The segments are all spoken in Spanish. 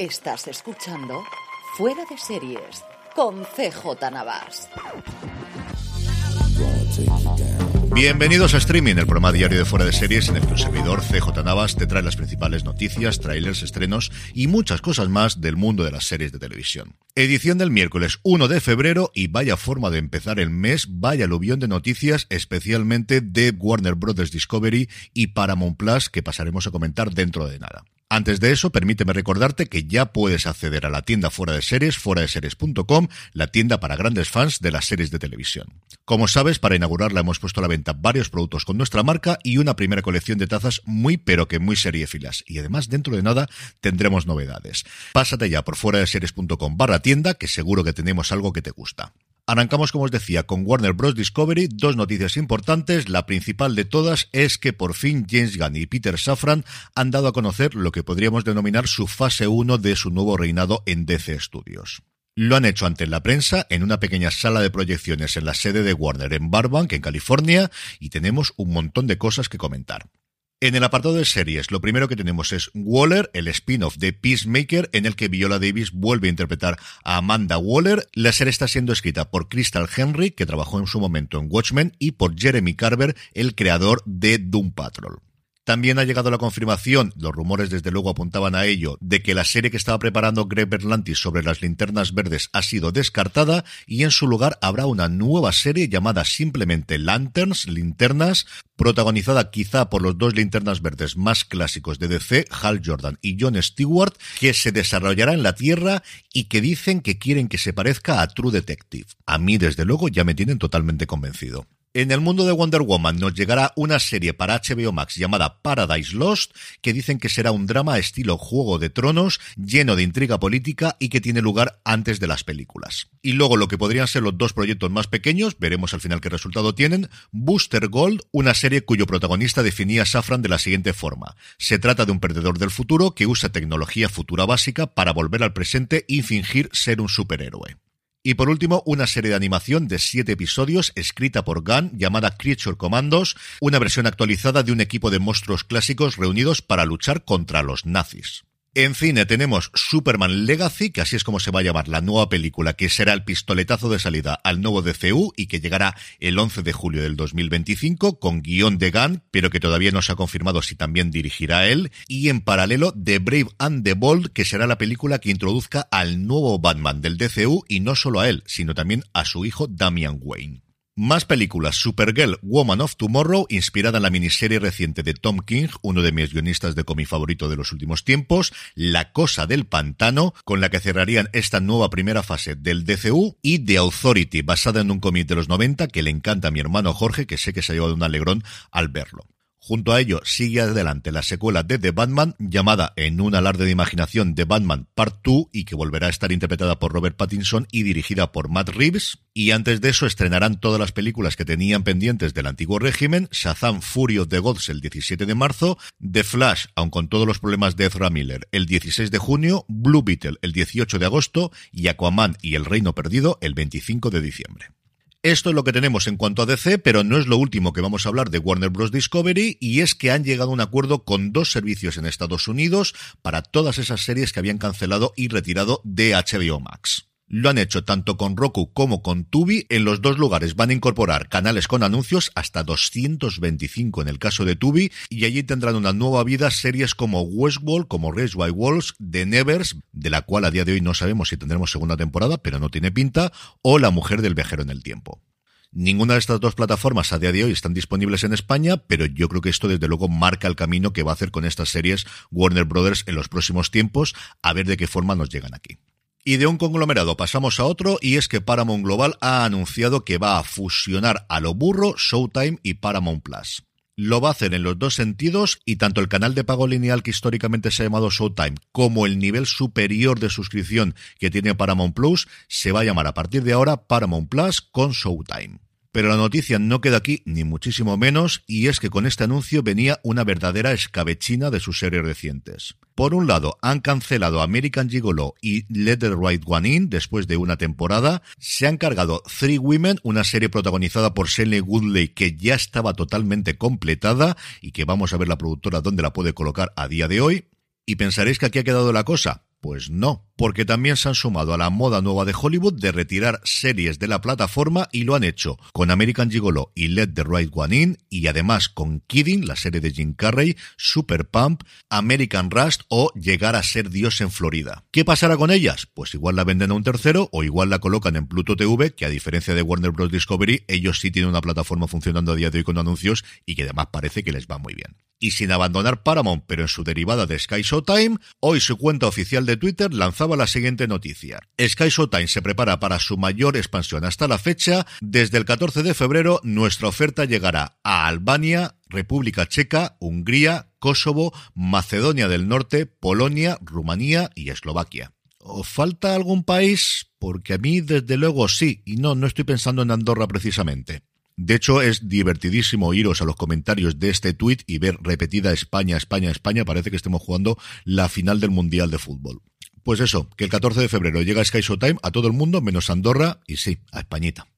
Estás escuchando Fuera de Series con CJ Navas. Bienvenidos a Streaming, el programa diario de Fuera de Series en el que un servidor CJ Navas te trae las principales noticias, trailers, estrenos y muchas cosas más del mundo de las series de televisión. Edición del miércoles 1 de febrero y vaya forma de empezar el mes, vaya aluvión de noticias, especialmente de Warner Bros. Discovery y Paramount Plus que pasaremos a comentar dentro de nada. Antes de eso, permíteme recordarte que ya puedes acceder a la tienda fuera de series, fuera de series.com, la tienda para grandes fans de las series de televisión. Como sabes, para inaugurarla hemos puesto a la venta varios productos con nuestra marca y una primera colección de tazas muy pero que muy seriefilas. Y además, dentro de nada, tendremos novedades. Pásate ya por fuera de series.com barra tienda, que seguro que tenemos algo que te gusta. Arrancamos, como os decía, con Warner Bros. Discovery. Dos noticias importantes. La principal de todas es que por fin James Gunn y Peter Safran han dado a conocer lo que podríamos denominar su fase 1 de su nuevo reinado en DC Studios. Lo han hecho ante la prensa en una pequeña sala de proyecciones en la sede de Warner en Burbank, en California, y tenemos un montón de cosas que comentar. En el apartado de series, lo primero que tenemos es Waller, el spin-off de Peacemaker, en el que Viola Davis vuelve a interpretar a Amanda Waller. La serie está siendo escrita por Crystal Henry, que trabajó en su momento en Watchmen, y por Jeremy Carver, el creador de Doom Patrol. También ha llegado la confirmación, los rumores desde luego apuntaban a ello, de que la serie que estaba preparando Greg Berlanti sobre las linternas verdes ha sido descartada y en su lugar habrá una nueva serie llamada simplemente Lanterns, Linternas, protagonizada quizá por los dos linternas verdes más clásicos de DC, Hal Jordan y John Stewart, que se desarrollará en la Tierra y que dicen que quieren que se parezca a True Detective. A mí, desde luego, ya me tienen totalmente convencido. En el mundo de Wonder Woman nos llegará una serie para HBO Max llamada Paradise Lost, que dicen que será un drama estilo Juego de Tronos, lleno de intriga política y que tiene lugar antes de las películas. Y luego lo que podrían ser los dos proyectos más pequeños, veremos al final qué resultado tienen, Booster Gold, una serie cuyo protagonista definía Safran de la siguiente forma. Se trata de un perdedor del futuro que usa tecnología futura básica para volver al presente y fingir ser un superhéroe. Y por último, una serie de animación de siete episodios escrita por Gunn llamada Creature Commandos, una versión actualizada de un equipo de monstruos clásicos reunidos para luchar contra los nazis. En cine tenemos Superman Legacy, que así es como se va a llamar la nueva película, que será el pistoletazo de salida al nuevo DCU y que llegará el 11 de julio del 2025 con guion de Gunn, pero que todavía no se ha confirmado si también dirigirá él. Y en paralelo, The Brave and the Bold, que será la película que introduzca al nuevo Batman del DCU y no solo a él, sino también a su hijo Damian Wayne. Más películas. Supergirl, Woman of Tomorrow, inspirada en la miniserie reciente de Tom King, uno de mis guionistas de cómic favorito de los últimos tiempos. La Cosa del Pantano, con la que cerrarían esta nueva primera fase del DCU. Y The Authority, basada en un cómic de los 90 que le encanta a mi hermano Jorge, que sé que se ha llevado un alegrón al verlo. Junto a ello, sigue adelante la secuela de The Batman, llamada en un alarde de imaginación The Batman Part 2 y que volverá a estar interpretada por Robert Pattinson y dirigida por Matt Reeves. Y antes de eso estrenarán todas las películas que tenían pendientes del antiguo régimen, Shazam Fury of the Gods el 17 de marzo, The Flash, aun con todos los problemas de Ezra Miller, el 16 de junio, Blue Beetle el 18 de agosto y Aquaman y El Reino Perdido el 25 de diciembre. Esto es lo que tenemos en cuanto a DC, pero no es lo último que vamos a hablar de Warner Bros. Discovery, y es que han llegado a un acuerdo con dos servicios en Estados Unidos para todas esas series que habían cancelado y retirado de HBO Max. Lo han hecho tanto con Roku como con Tubi. En los dos lugares van a incorporar canales con anuncios hasta 225 en el caso de Tubi y allí tendrán una nueva vida series como Westworld, como Race by Walls, The Nevers, de la cual a día de hoy no sabemos si tendremos segunda temporada, pero no tiene pinta, o La mujer del viajero en el tiempo. Ninguna de estas dos plataformas a día de hoy están disponibles en España, pero yo creo que esto desde luego marca el camino que va a hacer con estas series Warner Brothers en los próximos tiempos, a ver de qué forma nos llegan aquí. Y de un conglomerado pasamos a otro y es que Paramount Global ha anunciado que va a fusionar a lo burro Showtime y Paramount Plus. Lo va a hacer en los dos sentidos y tanto el canal de pago lineal que históricamente se ha llamado Showtime como el nivel superior de suscripción que tiene Paramount Plus se va a llamar a partir de ahora Paramount Plus con Showtime. Pero la noticia no queda aquí, ni muchísimo menos, y es que con este anuncio venía una verdadera escabechina de sus series recientes. Por un lado, han cancelado American Gigolo y Let the Right One In después de una temporada. Se han cargado Three Women, una serie protagonizada por Shelley Woodley que ya estaba totalmente completada y que vamos a ver la productora dónde la puede colocar a día de hoy. Y pensaréis que aquí ha quedado la cosa. Pues no, porque también se han sumado a la moda nueva de Hollywood de retirar series de la plataforma y lo han hecho con American Gigolo y Let the Right One In y además con Kidding, la serie de Jim Carrey, Super Pump, American Rust o Llegar a ser Dios en Florida. ¿Qué pasará con ellas? Pues igual la venden a un tercero o igual la colocan en Pluto TV, que a diferencia de Warner Bros. Discovery, ellos sí tienen una plataforma funcionando a día de hoy con anuncios y que además parece que les va muy bien y sin abandonar Paramount, pero en su derivada de Sky Showtime, hoy su cuenta oficial de Twitter lanzaba la siguiente noticia. Sky Showtime se prepara para su mayor expansión hasta la fecha. Desde el 14 de febrero, nuestra oferta llegará a Albania, República Checa, Hungría, Kosovo, Macedonia del Norte, Polonia, Rumanía y Eslovaquia. ¿O falta algún país? Porque a mí, desde luego, sí. Y no, no estoy pensando en Andorra precisamente. De hecho, es divertidísimo iros a los comentarios de este tweet y ver repetida España, España, España. Parece que estemos jugando la final del Mundial de Fútbol. Pues eso, que el 14 de febrero llega Sky Showtime a todo el mundo, menos Andorra y sí, a Españita.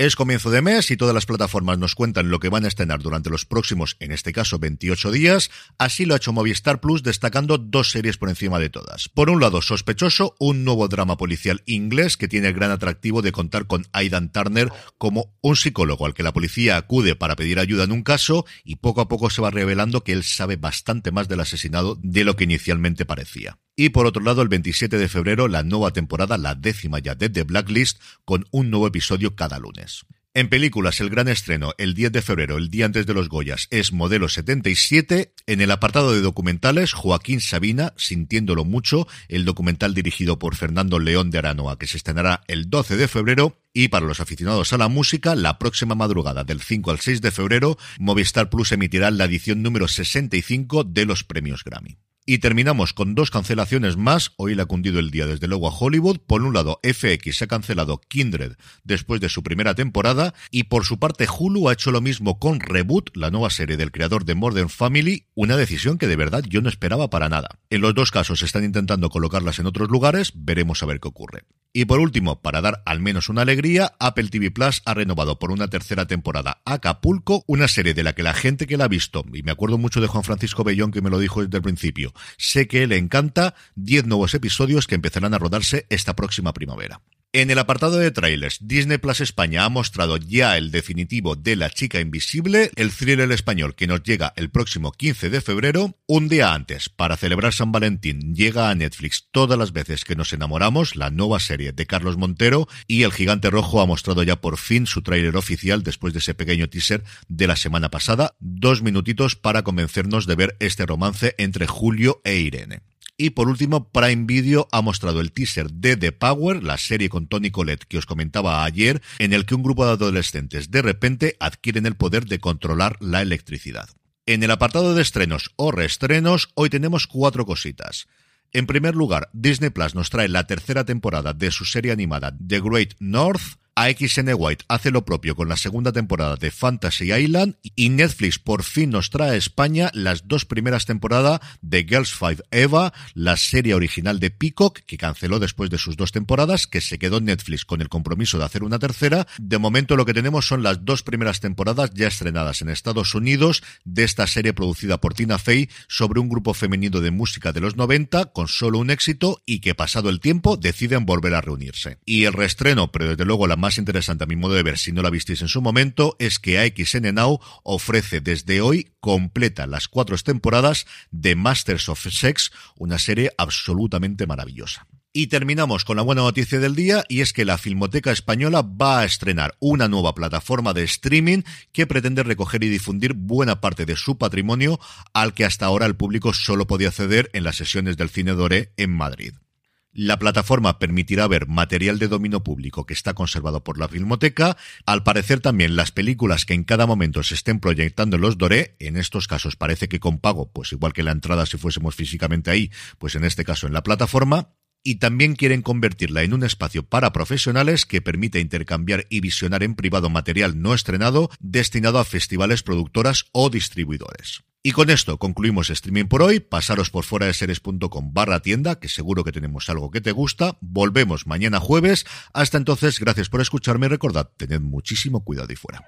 Es comienzo de mes y todas las plataformas nos cuentan lo que van a estrenar durante los próximos, en este caso, 28 días. Así lo ha hecho Movistar Plus, destacando dos series por encima de todas. Por un lado, Sospechoso, un nuevo drama policial inglés que tiene el gran atractivo de contar con Aidan Turner como un psicólogo al que la policía acude para pedir ayuda en un caso y poco a poco se va revelando que él sabe bastante más del asesinado de lo que inicialmente parecía. Y por otro lado, el 27 de febrero, la nueva temporada, la décima ya de The Blacklist, con un nuevo episodio cada lunes. En películas, el gran estreno, el 10 de febrero, el día antes de los Goyas, es Modelo 77. En el apartado de documentales, Joaquín Sabina, Sintiéndolo Mucho, el documental dirigido por Fernando León de Aranoa, que se estrenará el 12 de febrero. Y para los aficionados a la música, la próxima madrugada, del 5 al 6 de febrero, Movistar Plus emitirá la edición número 65 de los premios Grammy. Y terminamos con dos cancelaciones más. Hoy le ha cundido el día desde luego a Hollywood. Por un lado, FX ha cancelado Kindred después de su primera temporada. Y por su parte, Hulu ha hecho lo mismo con Reboot, la nueva serie del creador de Modern Family. Una decisión que de verdad yo no esperaba para nada. En los dos casos están intentando colocarlas en otros lugares. Veremos a ver qué ocurre. Y por último, para dar al menos una alegría, Apple TV Plus ha renovado por una tercera temporada Acapulco, una serie de la que la gente que la ha visto, y me acuerdo mucho de Juan Francisco Bellón que me lo dijo desde el principio, sé que le encanta 10 nuevos episodios que empezarán a rodarse esta próxima primavera. En el apartado de trailers, Disney Plus España ha mostrado ya el definitivo de La Chica Invisible, el thriller español que nos llega el próximo 15 de febrero. Un día antes, para celebrar San Valentín, llega a Netflix todas las veces que nos enamoramos, la nueva serie de Carlos Montero, y El Gigante Rojo ha mostrado ya por fin su tráiler oficial después de ese pequeño teaser de la semana pasada. Dos minutitos para convencernos de ver este romance entre Julio e Irene. Y por último, Prime Video ha mostrado el teaser de The Power, la serie con Tony Collette que os comentaba ayer, en el que un grupo de adolescentes de repente adquieren el poder de controlar la electricidad. En el apartado de estrenos o reestrenos, hoy tenemos cuatro cositas. En primer lugar, Disney Plus nos trae la tercera temporada de su serie animada The Great North, AXN White hace lo propio con la segunda temporada de Fantasy Island y Netflix por fin nos trae a España las dos primeras temporadas de Girls Five Eva, la serie original de Peacock que canceló después de sus dos temporadas, que se quedó en Netflix con el compromiso de hacer una tercera. De momento lo que tenemos son las dos primeras temporadas ya estrenadas en Estados Unidos de esta serie producida por Tina Fey sobre un grupo femenino de música de los 90 con solo un éxito y que pasado el tiempo deciden volver a reunirse. Y el reestreno, pero desde luego la más interesante a mi modo de ver, si no la visteis en su momento, es que AXN Now ofrece desde hoy completa las cuatro temporadas de Masters of Sex, una serie absolutamente maravillosa. Y terminamos con la buena noticia del día y es que la Filmoteca Española va a estrenar una nueva plataforma de streaming que pretende recoger y difundir buena parte de su patrimonio al que hasta ahora el público solo podía acceder en las sesiones del Cine Doré en Madrid. La plataforma permitirá ver material de dominio público que está conservado por la Filmoteca. Al parecer también las películas que en cada momento se estén proyectando en los Doré, en estos casos parece que con pago, pues igual que la entrada si fuésemos físicamente ahí, pues en este caso en la plataforma y también quieren convertirla en un espacio para profesionales que permite intercambiar y visionar en privado material no estrenado destinado a festivales productoras o distribuidores. Y con esto concluimos streaming por hoy. Pasaros por fuera de series.com barra tienda, que seguro que tenemos algo que te gusta. Volvemos mañana jueves. Hasta entonces, gracias por escucharme y recordad, tened muchísimo cuidado y fuera.